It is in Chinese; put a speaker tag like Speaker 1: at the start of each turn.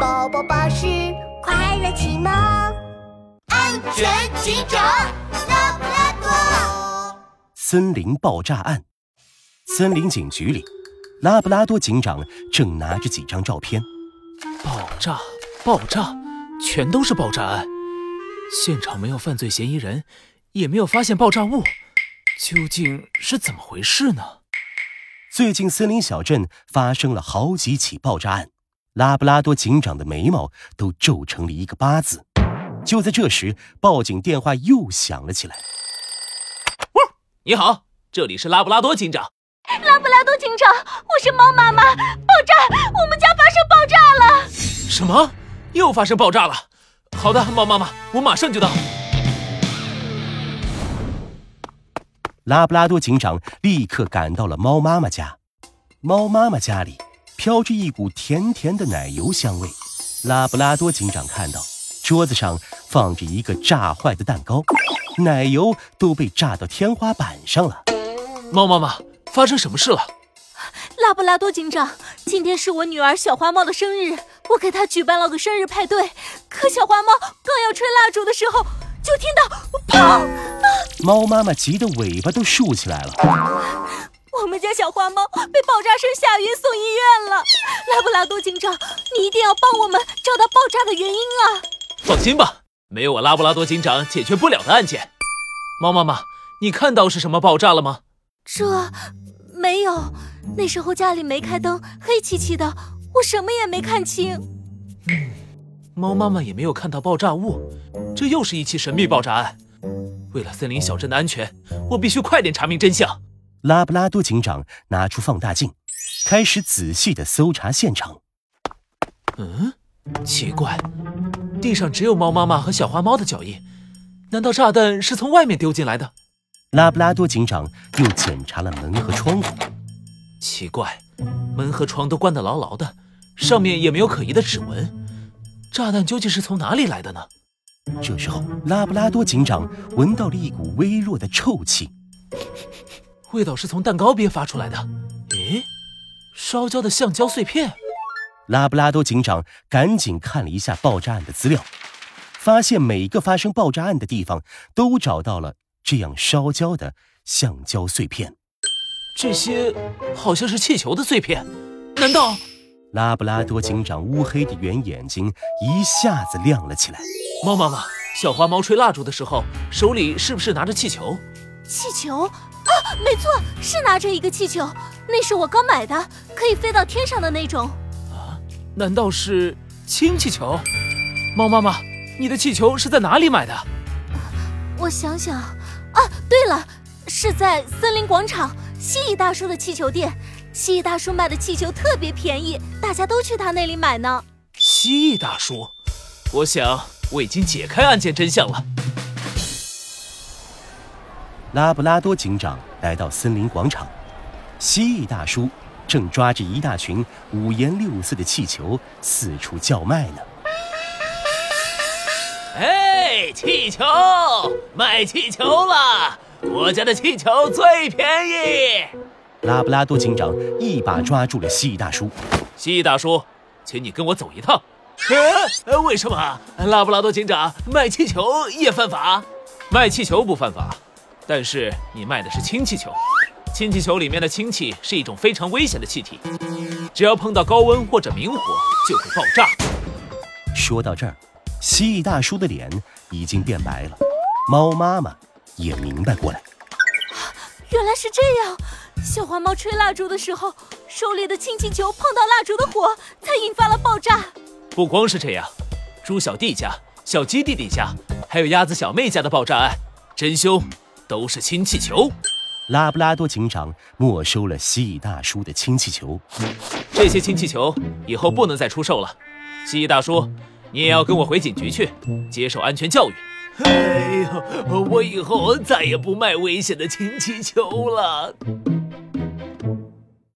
Speaker 1: 宝宝巴士快乐启蒙，安全警长拉布拉多。
Speaker 2: 森林爆炸案，森林警局里，拉布拉多警长正拿着几张照片。
Speaker 3: 爆炸，爆炸，全都是爆炸案。现场没有犯罪嫌疑人，也没有发现爆炸物，究竟是怎么回事呢？
Speaker 2: 最近森林小镇发生了好几起爆炸案，拉布拉多警长的眉毛都皱成了一个八字。就在这时，报警电话又响了起来。
Speaker 3: 你好，这里是拉布拉多警长。
Speaker 4: 拉布拉多警长，我是猫妈妈。爆炸！我们家发生爆炸了！
Speaker 3: 什么？又发生爆炸了？好的，猫妈妈，我马上就到。
Speaker 2: 拉布拉多警长立刻赶到了猫妈妈家。猫妈妈家里飘着一股甜甜的奶油香味。拉布拉多警长看到桌子上放着一个炸坏的蛋糕，奶油都被炸到天花板上了。
Speaker 3: 猫妈妈，发生什么事了？
Speaker 4: 拉布拉多警长，今天是我女儿小花猫的生日，我给她举办了个生日派对。可小花猫刚要吹蜡烛的时候，就听到砰！
Speaker 2: 猫妈妈急得尾巴都竖起来了。
Speaker 4: 我们家小花猫被爆炸声吓晕，送医院了。拉布拉多警长，你一定要帮我们找到爆炸的原因啊！
Speaker 3: 放心吧，没有我拉布拉多警长解决不了的案件。猫妈妈，你看到是什么爆炸了吗？
Speaker 4: 这没有，那时候家里没开灯，黑漆漆的，我什么也没看清。
Speaker 3: 嗯，猫妈妈也没有看到爆炸物，这又是一起神秘爆炸案。为了森林小镇的安全，我必须快点查明真相。
Speaker 2: 拉布拉多警长拿出放大镜，开始仔细的搜查现场。
Speaker 3: 嗯，奇怪，地上只有猫妈妈和小花猫的脚印，难道炸弹是从外面丢进来的？
Speaker 2: 拉布拉多警长又检查了门和窗户。
Speaker 3: 奇怪，门和窗都关得牢牢的，上面也没有可疑的指纹，炸弹究竟是从哪里来的呢？
Speaker 2: 这时候，拉布拉多警长闻到了一股微弱的臭气，
Speaker 3: 味道是从蛋糕边发出来的。诶，烧焦的橡胶碎片。
Speaker 2: 拉布拉多警长赶紧看了一下爆炸案的资料，发现每一个发生爆炸案的地方都找到了这样烧焦的橡胶碎片。
Speaker 3: 这些好像是气球的碎片，难道？
Speaker 2: 拉布拉多警长乌黑的圆眼睛一下子亮了起来。
Speaker 3: 猫妈妈，小花猫吹蜡烛的时候，手里是不是拿着气球？
Speaker 4: 气球啊，没错，是拿着一个气球。那是我刚买的，可以飞到天上的那种。
Speaker 3: 啊，难道是氢气球？猫妈妈，你的气球是在哪里买的？
Speaker 4: 我想想，啊，对了，是在森林广场蜥蜴大叔的气球店。蜥蜴大叔卖的气球特别便宜，大家都去他那里买呢。
Speaker 3: 蜥蜴大叔，我想我已经解开案件真相了。
Speaker 2: 拉布拉多警长来到森林广场，蜥蜴大叔正抓着一大群五颜六色的气球四处叫卖呢。
Speaker 3: 哎，气球，卖气球了！我家的气球最便宜。
Speaker 2: 拉布拉多警长一把抓住了蜥蜴大叔。
Speaker 3: 蜥蜴大叔，请你跟我走一趟。呃，为什么？拉布拉多警长卖气球也犯法？卖气球不犯法，但是你卖的是氢气球。氢气球里面的氢气是一种非常危险的气体，只要碰到高温或者明火就会爆炸。
Speaker 2: 说到这儿，蜥蜴大叔的脸已经变白了。猫妈妈也明白过来。
Speaker 4: 原来是这样。小花猫吹蜡烛的时候，手里的氢气球碰到蜡烛的火，才引发了爆炸。
Speaker 3: 不光是这样，猪小弟家、小鸡弟弟家，还有鸭子小妹家的爆炸案，真凶都是氢气球。
Speaker 2: 拉布拉多警长没收了蜥蜴大叔的氢气球，
Speaker 3: 这些氢气球以后不能再出售了。蜥蜴大叔，你也要跟我回警局去，接受安全教育。哎呦，我以后再也不卖危险的氢气球了。